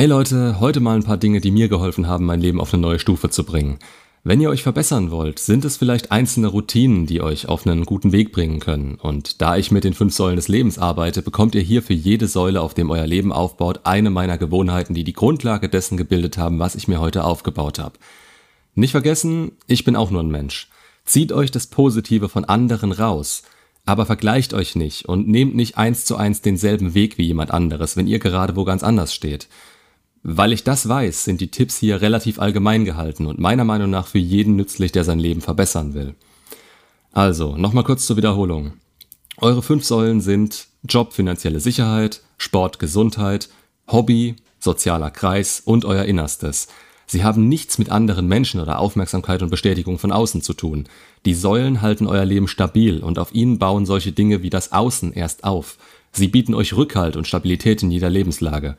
Hey Leute, heute mal ein paar Dinge, die mir geholfen haben, mein Leben auf eine neue Stufe zu bringen. Wenn ihr euch verbessern wollt, sind es vielleicht einzelne Routinen, die euch auf einen guten Weg bringen können. Und da ich mit den fünf Säulen des Lebens arbeite, bekommt ihr hier für jede Säule, auf dem euer Leben aufbaut, eine meiner Gewohnheiten, die die Grundlage dessen gebildet haben, was ich mir heute aufgebaut habe. Nicht vergessen, ich bin auch nur ein Mensch. Zieht euch das Positive von anderen raus. Aber vergleicht euch nicht und nehmt nicht eins zu eins denselben Weg wie jemand anderes, wenn ihr gerade wo ganz anders steht. Weil ich das weiß, sind die Tipps hier relativ allgemein gehalten und meiner Meinung nach für jeden nützlich, der sein Leben verbessern will. Also, nochmal kurz zur Wiederholung. Eure fünf Säulen sind Job, finanzielle Sicherheit, Sport, Gesundheit, Hobby, sozialer Kreis und euer Innerstes. Sie haben nichts mit anderen Menschen oder Aufmerksamkeit und Bestätigung von außen zu tun. Die Säulen halten euer Leben stabil und auf ihnen bauen solche Dinge wie das Außen erst auf. Sie bieten euch Rückhalt und Stabilität in jeder Lebenslage.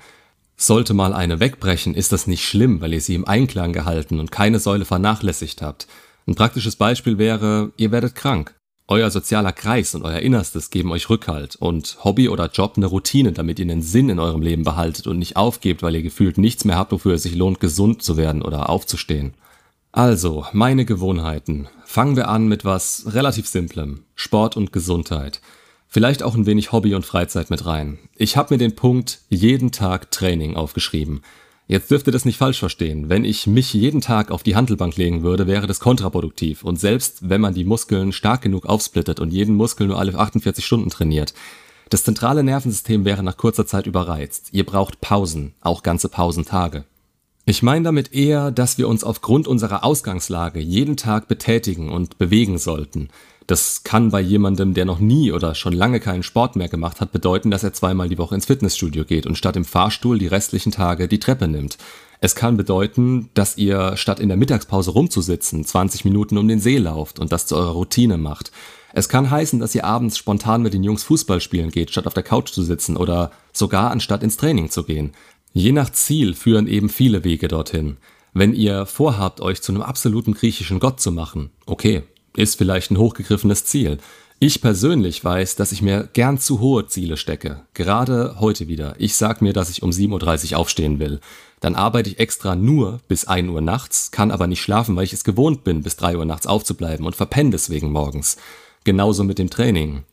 Sollte mal eine wegbrechen, ist das nicht schlimm, weil ihr sie im Einklang gehalten und keine Säule vernachlässigt habt. Ein praktisches Beispiel wäre, ihr werdet krank. Euer sozialer Kreis und euer Innerstes geben euch Rückhalt und Hobby oder Job eine Routine, damit ihr einen Sinn in eurem Leben behaltet und nicht aufgebt, weil ihr gefühlt nichts mehr habt, wofür es sich lohnt, gesund zu werden oder aufzustehen. Also, meine Gewohnheiten. Fangen wir an mit was relativ Simplem. Sport und Gesundheit. Vielleicht auch ein wenig Hobby und Freizeit mit rein. Ich habe mir den Punkt jeden Tag Training aufgeschrieben. Jetzt dürft ihr das nicht falsch verstehen. Wenn ich mich jeden Tag auf die Handelbank legen würde, wäre das kontraproduktiv. Und selbst wenn man die Muskeln stark genug aufsplittet und jeden Muskel nur alle 48 Stunden trainiert, das zentrale Nervensystem wäre nach kurzer Zeit überreizt. Ihr braucht Pausen, auch ganze Pausentage. Ich meine damit eher, dass wir uns aufgrund unserer Ausgangslage jeden Tag betätigen und bewegen sollten. Das kann bei jemandem, der noch nie oder schon lange keinen Sport mehr gemacht hat, bedeuten, dass er zweimal die Woche ins Fitnessstudio geht und statt im Fahrstuhl die restlichen Tage die Treppe nimmt. Es kann bedeuten, dass ihr statt in der Mittagspause rumzusitzen 20 Minuten um den See lauft und das zu eurer Routine macht. Es kann heißen, dass ihr abends spontan mit den Jungs Fußball spielen geht, statt auf der Couch zu sitzen oder sogar anstatt ins Training zu gehen. Je nach Ziel führen eben viele Wege dorthin. Wenn ihr vorhabt, euch zu einem absoluten griechischen Gott zu machen, okay, ist vielleicht ein hochgegriffenes Ziel. Ich persönlich weiß, dass ich mir gern zu hohe Ziele stecke. Gerade heute wieder. Ich sag mir, dass ich um 7.30 Uhr aufstehen will. Dann arbeite ich extra nur bis 1 Uhr nachts, kann aber nicht schlafen, weil ich es gewohnt bin, bis 3 Uhr nachts aufzubleiben und verpenne deswegen morgens. Genauso mit dem Training.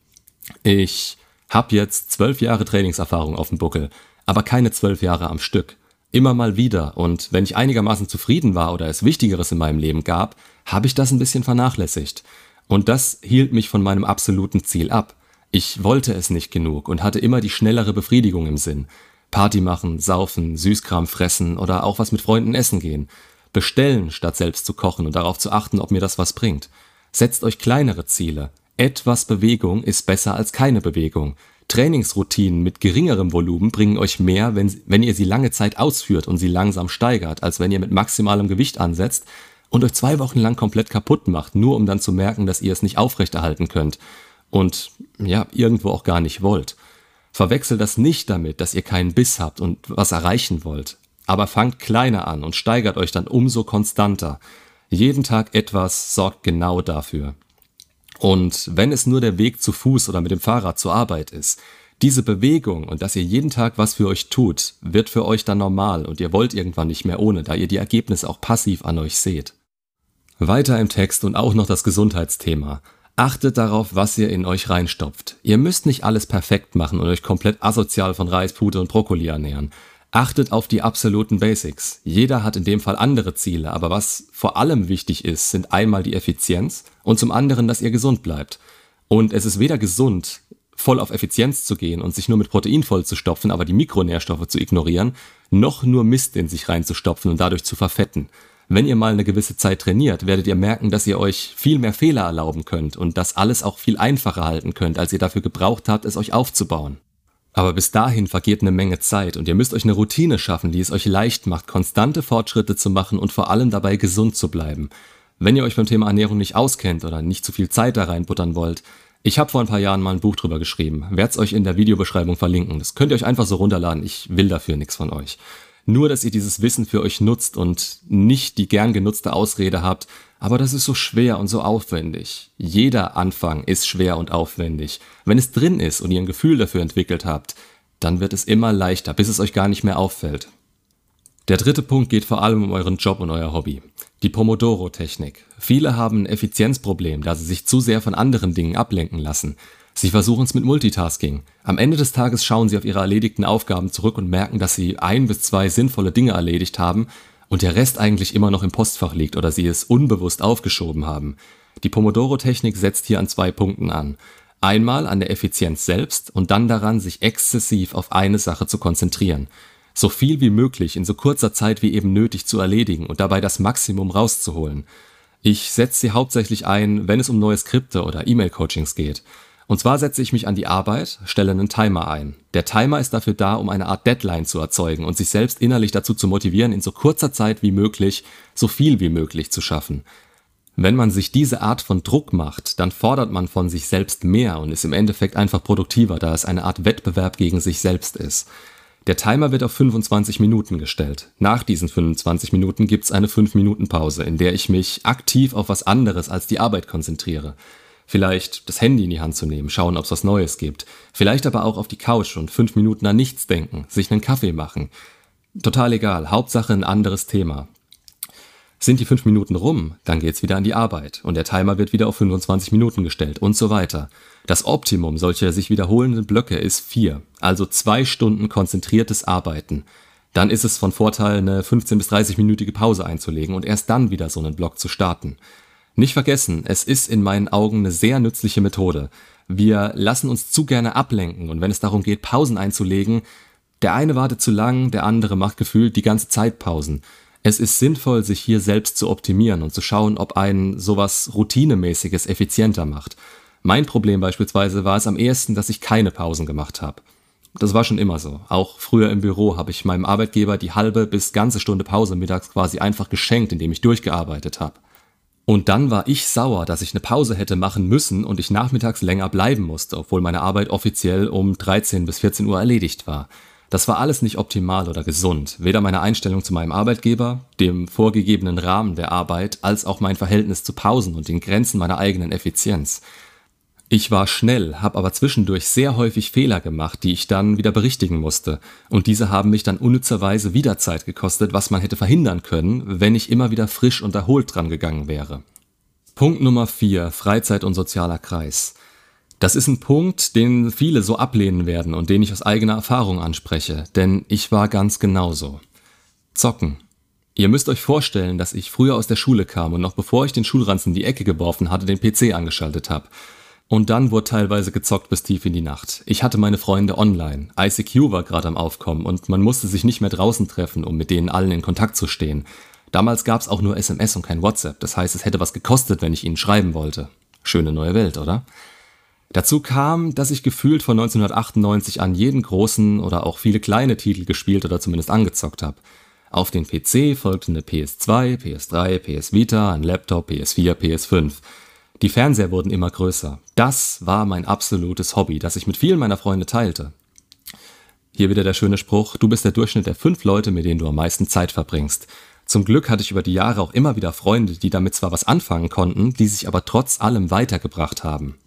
Ich habe jetzt zwölf Jahre Trainingserfahrung auf dem Buckel, aber keine zwölf Jahre am Stück. Immer mal wieder. Und wenn ich einigermaßen zufrieden war oder es Wichtigeres in meinem Leben gab, habe ich das ein bisschen vernachlässigt. Und das hielt mich von meinem absoluten Ziel ab. Ich wollte es nicht genug und hatte immer die schnellere Befriedigung im Sinn. Party machen, saufen, Süßkram fressen oder auch was mit Freunden essen gehen. Bestellen, statt selbst zu kochen und darauf zu achten, ob mir das was bringt. Setzt euch kleinere Ziele. Etwas Bewegung ist besser als keine Bewegung. Trainingsroutinen mit geringerem Volumen bringen euch mehr, wenn, wenn ihr sie lange Zeit ausführt und sie langsam steigert, als wenn ihr mit maximalem Gewicht ansetzt und euch zwei Wochen lang komplett kaputt macht, nur um dann zu merken, dass ihr es nicht aufrechterhalten könnt und ja, irgendwo auch gar nicht wollt. Verwechselt das nicht damit, dass ihr keinen Biss habt und was erreichen wollt. Aber fangt kleiner an und steigert euch dann umso konstanter. Jeden Tag etwas sorgt genau dafür. Und wenn es nur der Weg zu Fuß oder mit dem Fahrrad zur Arbeit ist, diese Bewegung und dass ihr jeden Tag was für euch tut, wird für euch dann normal und ihr wollt irgendwann nicht mehr ohne, da ihr die Ergebnisse auch passiv an euch seht. Weiter im Text und auch noch das Gesundheitsthema. Achtet darauf, was ihr in euch reinstopft. Ihr müsst nicht alles perfekt machen und euch komplett asozial von Reis, Pute und Brokkoli ernähren. Achtet auf die absoluten Basics. Jeder hat in dem Fall andere Ziele, aber was vor allem wichtig ist, sind einmal die Effizienz und zum anderen, dass ihr gesund bleibt. Und es ist weder gesund, voll auf Effizienz zu gehen und sich nur mit Protein voll zu stopfen, aber die Mikronährstoffe zu ignorieren, noch nur Mist in sich reinzustopfen und dadurch zu verfetten. Wenn ihr mal eine gewisse Zeit trainiert, werdet ihr merken, dass ihr euch viel mehr Fehler erlauben könnt und das alles auch viel einfacher halten könnt, als ihr dafür gebraucht habt, es euch aufzubauen. Aber bis dahin vergeht eine Menge Zeit und ihr müsst euch eine Routine schaffen, die es euch leicht macht, konstante Fortschritte zu machen und vor allem dabei gesund zu bleiben. Wenn ihr euch beim Thema Ernährung nicht auskennt oder nicht zu viel Zeit da reinbuttern wollt, ich habe vor ein paar Jahren mal ein Buch drüber geschrieben, werde es euch in der Videobeschreibung verlinken. Das könnt ihr euch einfach so runterladen, ich will dafür nichts von euch. Nur, dass ihr dieses Wissen für euch nutzt und nicht die gern genutzte Ausrede habt, aber das ist so schwer und so aufwendig. Jeder Anfang ist schwer und aufwendig. Wenn es drin ist und ihr ein Gefühl dafür entwickelt habt, dann wird es immer leichter, bis es euch gar nicht mehr auffällt. Der dritte Punkt geht vor allem um euren Job und euer Hobby. Die Pomodoro-Technik. Viele haben ein Effizienzproblem, da sie sich zu sehr von anderen Dingen ablenken lassen. Sie versuchen es mit Multitasking. Am Ende des Tages schauen sie auf ihre erledigten Aufgaben zurück und merken, dass sie ein bis zwei sinnvolle Dinge erledigt haben und der Rest eigentlich immer noch im Postfach liegt oder sie es unbewusst aufgeschoben haben. Die Pomodoro-Technik setzt hier an zwei Punkten an. Einmal an der Effizienz selbst und dann daran, sich exzessiv auf eine Sache zu konzentrieren so viel wie möglich in so kurzer Zeit wie eben nötig zu erledigen und dabei das Maximum rauszuholen. Ich setze sie hauptsächlich ein, wenn es um neue Skripte oder E-Mail-Coachings geht. Und zwar setze ich mich an die Arbeit, stelle einen Timer ein. Der Timer ist dafür da, um eine Art Deadline zu erzeugen und sich selbst innerlich dazu zu motivieren, in so kurzer Zeit wie möglich so viel wie möglich zu schaffen. Wenn man sich diese Art von Druck macht, dann fordert man von sich selbst mehr und ist im Endeffekt einfach produktiver, da es eine Art Wettbewerb gegen sich selbst ist. Der Timer wird auf 25 Minuten gestellt. Nach diesen 25 Minuten gibt's eine 5-Minuten-Pause, in der ich mich aktiv auf was anderes als die Arbeit konzentriere. Vielleicht das Handy in die Hand zu nehmen, schauen, ob's was Neues gibt. Vielleicht aber auch auf die Couch und 5 Minuten an nichts denken, sich einen Kaffee machen. Total egal, Hauptsache ein anderes Thema. Sind die 5 Minuten rum, dann geht's wieder an die Arbeit und der Timer wird wieder auf 25 Minuten gestellt und so weiter. Das Optimum solcher sich wiederholenden Blöcke ist vier, also zwei Stunden konzentriertes Arbeiten. Dann ist es von Vorteil, eine 15 bis 30-minütige Pause einzulegen und erst dann wieder so einen Block zu starten. Nicht vergessen, es ist in meinen Augen eine sehr nützliche Methode. Wir lassen uns zu gerne ablenken und wenn es darum geht, Pausen einzulegen, der eine wartet zu lang, der andere macht gefühlt die ganze Zeit Pausen. Es ist sinnvoll, sich hier selbst zu optimieren und zu schauen, ob einen sowas Routinemäßiges effizienter macht. Mein Problem beispielsweise war es am ehesten, dass ich keine Pausen gemacht habe. Das war schon immer so. Auch früher im Büro habe ich meinem Arbeitgeber die halbe bis ganze Stunde Pause mittags quasi einfach geschenkt, indem ich durchgearbeitet habe. Und dann war ich sauer, dass ich eine Pause hätte machen müssen und ich nachmittags länger bleiben musste, obwohl meine Arbeit offiziell um 13 bis 14 Uhr erledigt war. Das war alles nicht optimal oder gesund, weder meine Einstellung zu meinem Arbeitgeber, dem vorgegebenen Rahmen der Arbeit, als auch mein Verhältnis zu Pausen und den Grenzen meiner eigenen Effizienz. Ich war schnell, habe aber zwischendurch sehr häufig Fehler gemacht, die ich dann wieder berichtigen musste. Und diese haben mich dann unnützerweise wieder Zeit gekostet, was man hätte verhindern können, wenn ich immer wieder frisch und erholt dran gegangen wäre. Punkt Nummer 4. Freizeit und sozialer Kreis. Das ist ein Punkt, den viele so ablehnen werden und den ich aus eigener Erfahrung anspreche, denn ich war ganz genauso. Zocken. Ihr müsst euch vorstellen, dass ich früher aus der Schule kam und noch bevor ich den Schulranzen in die Ecke geworfen hatte, den PC angeschaltet habe. Und dann wurde teilweise gezockt bis tief in die Nacht. Ich hatte meine Freunde online. ICQ war gerade am Aufkommen und man musste sich nicht mehr draußen treffen, um mit denen allen in Kontakt zu stehen. Damals gab's auch nur SMS und kein WhatsApp. Das heißt, es hätte was gekostet, wenn ich ihnen schreiben wollte. Schöne neue Welt, oder? Dazu kam, dass ich gefühlt von 1998 an jeden großen oder auch viele kleine Titel gespielt oder zumindest angezockt habe. Auf den PC folgte eine PS2, PS3, PS Vita, ein Laptop, PS4, PS5. Die Fernseher wurden immer größer. Das war mein absolutes Hobby, das ich mit vielen meiner Freunde teilte. Hier wieder der schöne Spruch, du bist der Durchschnitt der fünf Leute, mit denen du am meisten Zeit verbringst. Zum Glück hatte ich über die Jahre auch immer wieder Freunde, die damit zwar was anfangen konnten, die sich aber trotz allem weitergebracht haben.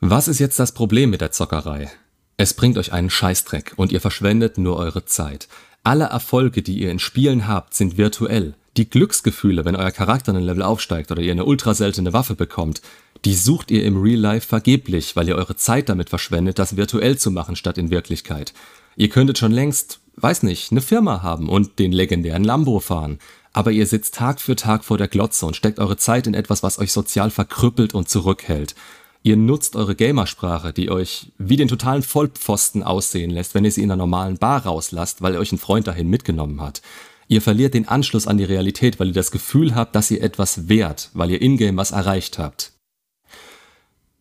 Was ist jetzt das Problem mit der Zockerei? Es bringt euch einen Scheißdreck und ihr verschwendet nur eure Zeit. Alle Erfolge, die ihr in Spielen habt, sind virtuell. Die Glücksgefühle, wenn euer Charakter ein Level aufsteigt oder ihr eine ultra seltene Waffe bekommt, die sucht ihr im Real Life vergeblich, weil ihr eure Zeit damit verschwendet, das virtuell zu machen statt in Wirklichkeit. Ihr könntet schon längst, weiß nicht, eine Firma haben und den legendären Lambo fahren, aber ihr sitzt Tag für Tag vor der Glotze und steckt eure Zeit in etwas, was euch sozial verkrüppelt und zurückhält. Ihr nutzt eure Gamersprache, die euch wie den totalen Vollpfosten aussehen lässt, wenn ihr sie in einer normalen Bar rauslasst, weil ihr euch ein Freund dahin mitgenommen hat. Ihr verliert den Anschluss an die Realität, weil ihr das Gefühl habt, dass ihr etwas wert, weil ihr ingame was erreicht habt.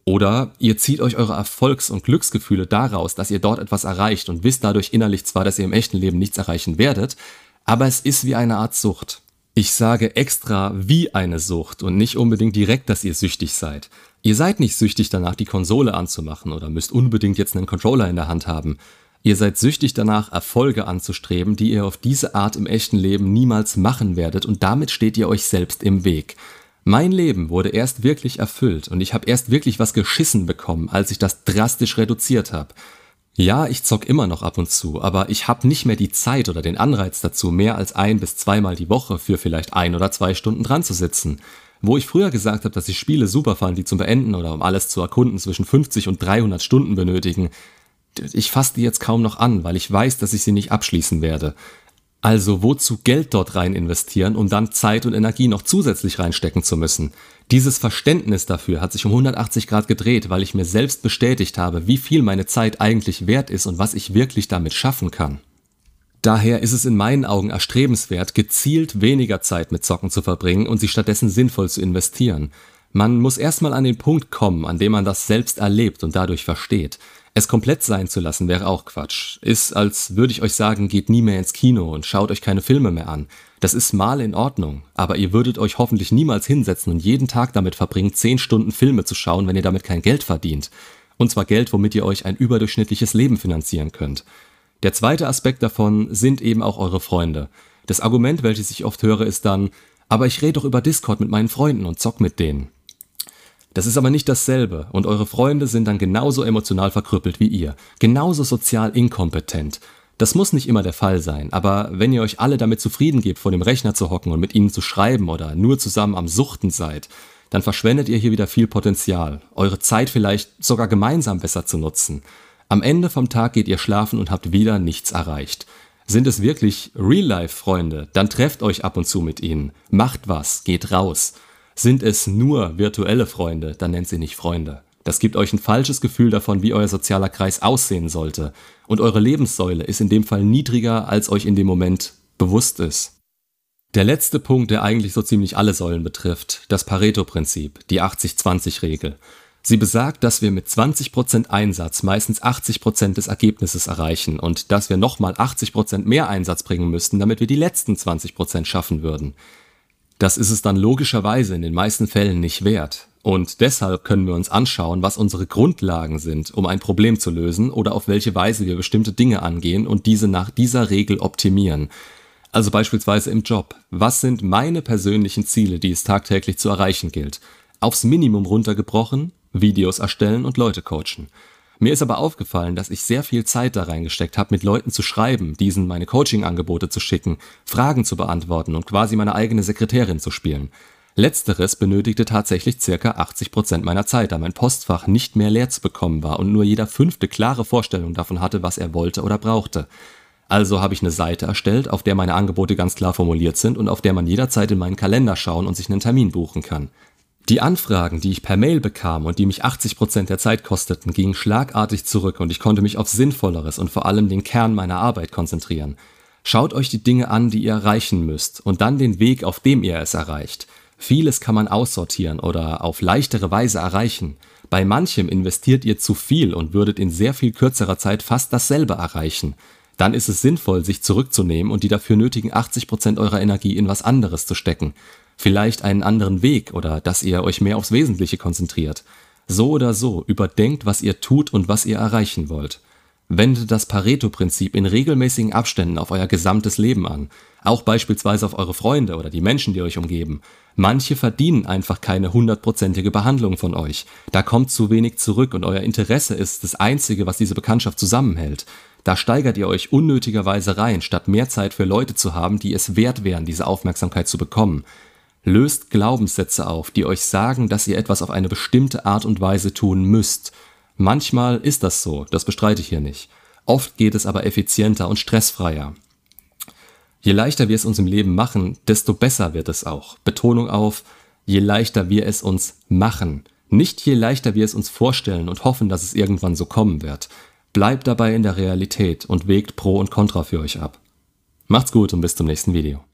Oder ihr zieht euch eure Erfolgs- und Glücksgefühle daraus, dass ihr dort etwas erreicht und wisst dadurch innerlich zwar, dass ihr im echten Leben nichts erreichen werdet, aber es ist wie eine Art Sucht. Ich sage extra wie eine Sucht und nicht unbedingt direkt, dass ihr süchtig seid. Ihr seid nicht süchtig danach, die Konsole anzumachen oder müsst unbedingt jetzt einen Controller in der Hand haben. Ihr seid süchtig danach, Erfolge anzustreben, die ihr auf diese Art im echten Leben niemals machen werdet und damit steht ihr euch selbst im Weg. Mein Leben wurde erst wirklich erfüllt und ich habe erst wirklich was geschissen bekommen, als ich das drastisch reduziert habe. Ja, ich zock immer noch ab und zu, aber ich habe nicht mehr die Zeit oder den Anreiz dazu, mehr als ein bis zweimal die Woche für vielleicht ein oder zwei Stunden dran zu sitzen. Wo ich früher gesagt habe, dass ich Spiele super fand, die zum Beenden oder um alles zu erkunden zwischen 50 und 300 Stunden benötigen, ich fasse die jetzt kaum noch an, weil ich weiß, dass ich sie nicht abschließen werde. Also wozu Geld dort rein investieren, um dann Zeit und Energie noch zusätzlich reinstecken zu müssen? Dieses Verständnis dafür hat sich um 180 Grad gedreht, weil ich mir selbst bestätigt habe, wie viel meine Zeit eigentlich wert ist und was ich wirklich damit schaffen kann. Daher ist es in meinen Augen erstrebenswert, gezielt weniger Zeit mit Zocken zu verbringen und sie stattdessen sinnvoll zu investieren. Man muss erstmal an den Punkt kommen, an dem man das selbst erlebt und dadurch versteht. Es komplett sein zu lassen wäre auch Quatsch. Ist, als würde ich euch sagen, geht nie mehr ins Kino und schaut euch keine Filme mehr an. Das ist mal in Ordnung, aber ihr würdet euch hoffentlich niemals hinsetzen und jeden Tag damit verbringen, 10 Stunden Filme zu schauen, wenn ihr damit kein Geld verdient. Und zwar Geld, womit ihr euch ein überdurchschnittliches Leben finanzieren könnt. Der zweite Aspekt davon sind eben auch eure Freunde. Das Argument, welches ich oft höre, ist dann, aber ich rede doch über Discord mit meinen Freunden und zock mit denen. Das ist aber nicht dasselbe und eure Freunde sind dann genauso emotional verkrüppelt wie ihr, genauso sozial inkompetent. Das muss nicht immer der Fall sein, aber wenn ihr euch alle damit zufrieden gebt, vor dem Rechner zu hocken und mit ihnen zu schreiben oder nur zusammen am Suchten seid, dann verschwendet ihr hier wieder viel Potenzial, eure Zeit vielleicht sogar gemeinsam besser zu nutzen. Am Ende vom Tag geht ihr schlafen und habt wieder nichts erreicht. Sind es wirklich Real-Life-Freunde, dann trefft euch ab und zu mit ihnen, macht was, geht raus. Sind es nur virtuelle Freunde, dann nennt sie nicht Freunde. Das gibt euch ein falsches Gefühl davon, wie euer sozialer Kreis aussehen sollte. Und eure Lebenssäule ist in dem Fall niedriger, als euch in dem Moment bewusst ist. Der letzte Punkt, der eigentlich so ziemlich alle Säulen betrifft, das Pareto-Prinzip, die 80-20-Regel. Sie besagt, dass wir mit 20% Einsatz meistens 80% des Ergebnisses erreichen und dass wir nochmal 80% mehr Einsatz bringen müssten, damit wir die letzten 20% schaffen würden. Das ist es dann logischerweise in den meisten Fällen nicht wert. Und deshalb können wir uns anschauen, was unsere Grundlagen sind, um ein Problem zu lösen oder auf welche Weise wir bestimmte Dinge angehen und diese nach dieser Regel optimieren. Also beispielsweise im Job. Was sind meine persönlichen Ziele, die es tagtäglich zu erreichen gilt? Aufs Minimum runtergebrochen, Videos erstellen und Leute coachen. Mir ist aber aufgefallen, dass ich sehr viel Zeit da reingesteckt habe, mit Leuten zu schreiben, diesen meine Coaching-Angebote zu schicken, Fragen zu beantworten und quasi meine eigene Sekretärin zu spielen. Letzteres benötigte tatsächlich circa 80 Prozent meiner Zeit, da mein Postfach nicht mehr leer zu bekommen war und nur jeder fünfte klare Vorstellung davon hatte, was er wollte oder brauchte. Also habe ich eine Seite erstellt, auf der meine Angebote ganz klar formuliert sind und auf der man jederzeit in meinen Kalender schauen und sich einen Termin buchen kann. Die Anfragen, die ich per Mail bekam und die mich 80% der Zeit kosteten, gingen schlagartig zurück und ich konnte mich auf Sinnvolleres und vor allem den Kern meiner Arbeit konzentrieren. Schaut euch die Dinge an, die ihr erreichen müsst und dann den Weg, auf dem ihr es erreicht. Vieles kann man aussortieren oder auf leichtere Weise erreichen. Bei manchem investiert ihr zu viel und würdet in sehr viel kürzerer Zeit fast dasselbe erreichen. Dann ist es sinnvoll, sich zurückzunehmen und die dafür nötigen 80% eurer Energie in was anderes zu stecken vielleicht einen anderen Weg oder dass ihr euch mehr aufs Wesentliche konzentriert. So oder so, überdenkt, was ihr tut und was ihr erreichen wollt. Wendet das Pareto-Prinzip in regelmäßigen Abständen auf euer gesamtes Leben an, auch beispielsweise auf eure Freunde oder die Menschen, die euch umgeben. Manche verdienen einfach keine hundertprozentige Behandlung von euch. Da kommt zu wenig zurück und euer Interesse ist das Einzige, was diese Bekanntschaft zusammenhält. Da steigert ihr euch unnötigerweise rein, statt mehr Zeit für Leute zu haben, die es wert wären, diese Aufmerksamkeit zu bekommen. Löst Glaubenssätze auf, die euch sagen, dass ihr etwas auf eine bestimmte Art und Weise tun müsst. Manchmal ist das so, das bestreite ich hier nicht. Oft geht es aber effizienter und stressfreier. Je leichter wir es uns im Leben machen, desto besser wird es auch. Betonung auf, je leichter wir es uns machen. Nicht je leichter wir es uns vorstellen und hoffen, dass es irgendwann so kommen wird. Bleibt dabei in der Realität und wägt Pro und Contra für euch ab. Macht's gut und bis zum nächsten Video.